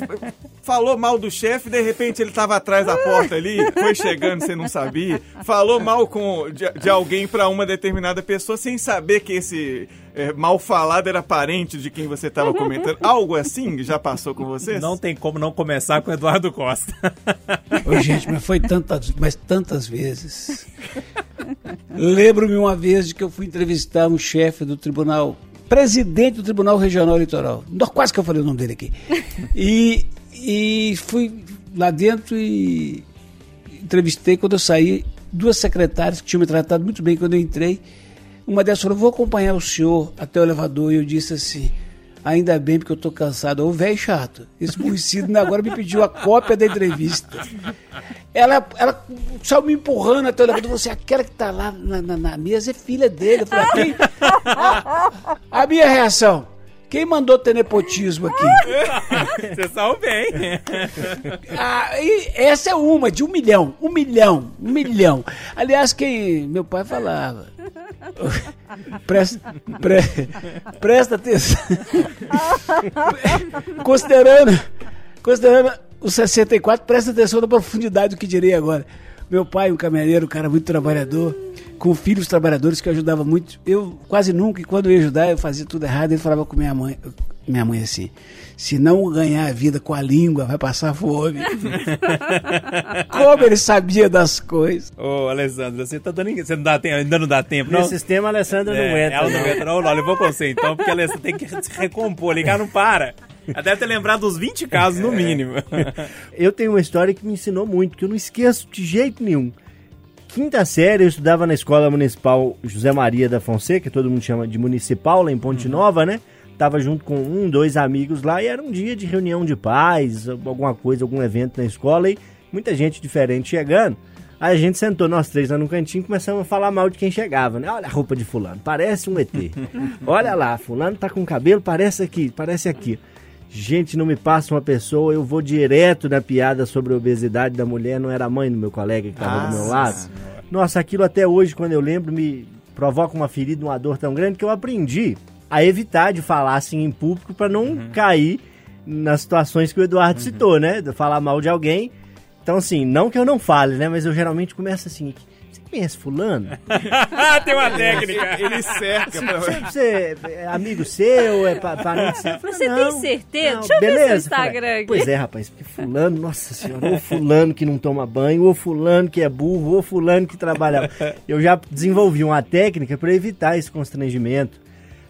Falou mal do chefe, de repente ele tava atrás da porta ali, foi chegando, você não sabia. Falou mal com, de, de alguém pra uma determinada pessoa sem saber que esse é, mal falado era parente de quem você tava comentando. Algo assim já passou com vocês? Não tem como não começar com o Eduardo Costa. Ô, gente, mas foi tantas, mas tantas vezes. Lembro-me uma vez de que eu fui entrevistar um chefe do tribunal, presidente do Tribunal Regional Eleitoral. Não, Quase que eu falei o nome dele aqui. E, e fui lá dentro e entrevistei quando eu saí duas secretárias que tinham me tratado muito bem quando eu entrei. Uma delas falou: Vou acompanhar o senhor até o elevador. E eu disse assim: Ainda bem, porque eu tô cansado. Ô, velho chato. Esse burricido agora me pediu a cópia da entrevista. Ela, ela saiu me empurrando até o elevador. Você, aquela que tá lá na, na- na mesa é filha dele. Eu falei, a minha reação. Quem mandou ter nepotismo aqui? Você saiu bem. Ah, e essa é uma, de um milhão. Um milhão. Um milhão. Aliás, quem meu pai falava. Presta, pre, presta atenção. considerando, considerando os 64, presta atenção na profundidade do que direi agora. Meu pai, um caminhoneiro, um cara muito trabalhador, com filhos trabalhadores que ajudava muito. Eu quase nunca, e quando eu ia ajudar, eu fazia tudo errado. Ele falava com minha mãe, minha mãe assim: se não ganhar a vida com a língua, vai passar fome. Como ele sabia das coisas. Ô, Alessandra, você tá dando. Você não dá tempo, ainda não dá tempo, não? No sistema, a Alessandra não É, entra. ela não entra, não. Olha, eu vou com você então, porque a Alessandra tem que se recompor, ligar não para. Ela deve ter lembrado dos 20 casos, no mínimo. Eu tenho uma história que me ensinou muito, que eu não esqueço de jeito nenhum. Quinta série, eu estudava na escola municipal José Maria da Fonseca, que todo mundo chama de municipal, lá em Ponte Nova, né? Tava junto com um, dois amigos lá e era um dia de reunião de pais, alguma coisa, algum evento na escola e muita gente diferente chegando. Aí a gente sentou nós três lá no cantinho e começamos a falar mal de quem chegava, né? Olha a roupa de fulano, parece um ET. Olha lá, fulano tá com cabelo, parece aqui, parece aqui. Gente, não me passa uma pessoa, eu vou direto na piada sobre a obesidade da mulher, não era a mãe do meu colega que estava do meu lado. Nossa, aquilo até hoje, quando eu lembro, me provoca uma ferida, uma dor tão grande que eu aprendi a evitar de falar assim em público para não cair nas situações que o Eduardo citou, né? De falar mal de alguém. Então, assim, não que eu não fale, né? Mas eu geralmente começo assim, conhece fulano? Tem uma técnica. Ele cerca pra... Você, você é amigo seu, é pa- parente seu? Você tem certeza? não, Deixa eu ver seu beleza. Instagram aqui. Pois é, rapaz, porque fulano, nossa senhora, ou fulano que não toma banho, ou fulano que é burro, ou fulano que trabalha. Eu já desenvolvi uma técnica para evitar esse constrangimento.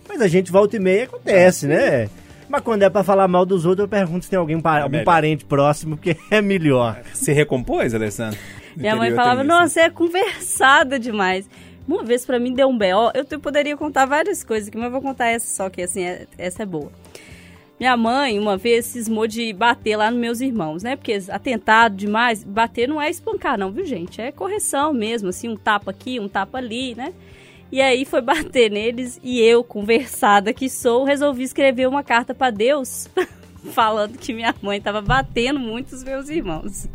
Mas a gente volta e meia acontece, né? Mas quando é pra falar mal dos outros, eu pergunto se tem alguém, pa- algum parente próximo, porque é melhor. Você recompôs, Alessandra? Minha mãe falava, isso. nossa, é conversada demais. Uma vez pra mim deu um B.O., eu te- poderia contar várias coisas aqui, mas eu vou contar essa só, que assim, é- essa é boa. Minha mãe, uma vez, cismou de bater lá nos meus irmãos, né? Porque atentado demais, bater não é espancar não, viu, gente? É correção mesmo, assim, um tapa aqui, um tapa ali, né? E aí foi bater neles e eu, conversada que sou, resolvi escrever uma carta pra Deus falando que minha mãe tava batendo muito os meus irmãos.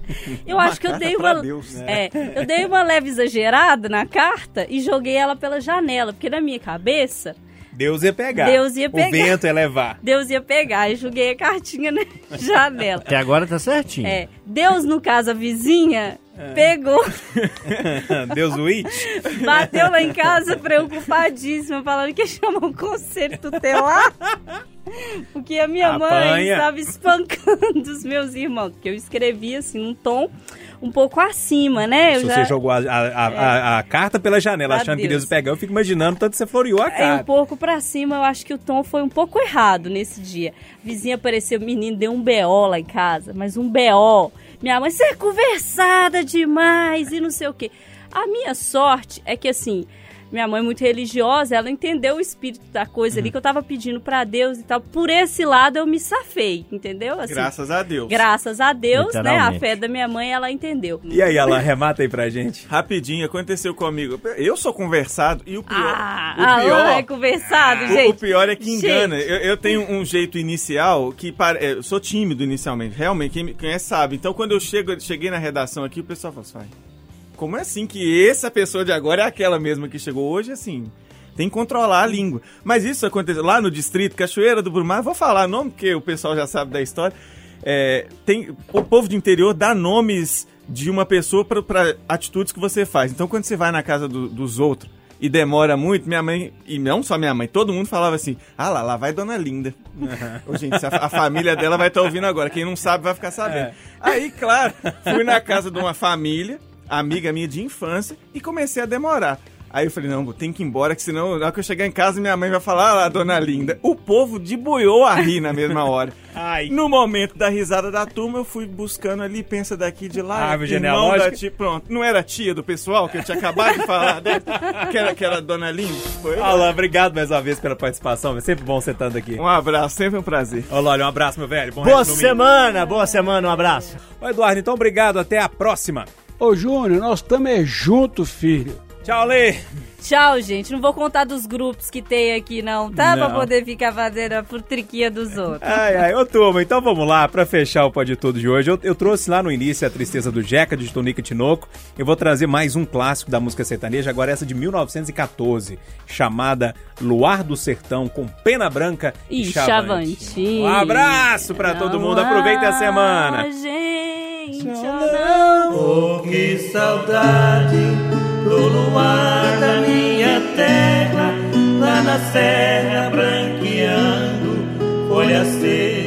Eu acho que eu dei uma Deus, é, eu dei uma leve exagerada na carta e joguei ela pela janela, porque na minha cabeça Deus ia pegar. Deus ia pegar. O vento ia levar. Deus ia pegar e joguei a cartinha na janela. Até agora tá certinho. É, Deus, no caso, a vizinha, pegou, Deus o it. bateu lá em casa preocupadíssima, falando que ia chamar um conselho tutelar. Porque a minha mãe Apanha. estava espancando os meus irmãos. Porque eu escrevi assim, num tom um pouco acima, né? Eu Se já- você jogou a, a- a- a- a carta pela janela Pra achando que Deus. Deus ia pegar, eu fico imaginando tanto que você floreou a Aí um carta. pouco pra cima, eu acho que o tom foi um pouco errado nesse dia. A vizinha apareceu, menino, deu um BO lá em casa, mas um BO. Minha mãe, você é conversada demais e não sei o quê. A minha sorte é que, assim, minha mãe é muito religiosa, ela entendeu o espírito da coisa ali que eu tava pedindo pra Deus e tal. Por esse lado eu me safei, entendeu? Assim, Graças a Deus. graças a Deus, né? A fé da minha mãe, ela entendeu. E aí, Alan, remata aí pra gente. Rapidinho, aconteceu comigo. Eu sou conversado e o pior... Ah, o Alan pior é conversado, O- gente. O pior é que engana. Eu, eu tenho um jeito inicial que pare... eu sou tímido inicialmente, realmente. Quem me conhece sabe. Então, quando eu chego, cheguei na redação aqui, o pessoal fala assim: "Vai, como é assim que essa pessoa de agora é aquela mesma que chegou hoje? Assim, tem que controlar a língua. Mas isso aconteceu lá no distrito, Cachoeira do Brumar. Vou falar nome porque o pessoal já sabe da história. É, tem o povo de interior dá nomes de uma pessoa para atitudes que você faz. Então, quando você vai na casa do- dos outros e demora muito, minha mãe, e não só minha mãe, todo mundo falava assim: ah lá, lá vai Dona Linda. Ô, gente, a, a família dela vai estar ouvindo agora. Quem não sabe vai ficar sabendo. Aí, claro, fui na casa de uma família, amiga minha de infância, e comecei a demorar. Aí eu falei, não, tem que ir embora, que senão, na hora que eu chegar em casa, minha mãe vai falar, ah lá, dona Linda. O povo debuiou a rir na mesma hora. Ai. No momento da risada da turma, eu fui buscando ali, pensa daqui de lá. Árvore irmão genealógica. da tia, pronto. Não era a tia do pessoal que eu tinha acabado de falar dele? Que era, que era a dona Linda? Foi. Alan, obrigado mais uma vez pela participação. É sempre bom você estando aqui. Um abraço, sempre um prazer. Olá, olha, um abraço, meu velho. Bom Boa semana, boa semana, um abraço. Ô, Eduardo, então obrigado. Até a próxima. Ô Júnior, nós estamos é junto, filho. Tchau, Lê. Tchau, gente. Não vou contar dos grupos que tem aqui, não, tá? Não. Pra poder ficar fazendo a futriquinha dos outros. Ai, ai, ô turma, então vamos lá, pra fechar o Pode Tudo de hoje. Eu, eu trouxe lá no início a Tristeza do Jeca, de Tonica Tinoco. Eu vou trazer mais um clássico da música sertaneja, agora essa de 1914, chamada Luar do Sertão, com Pena Branca e, E Chavante. Chavantinho. Um abraço pra todo mundo, aproveitem a semana. Ah, Oh. Oh, que saudade. Do luar da minha terra, lá na serra branqueando folhas secas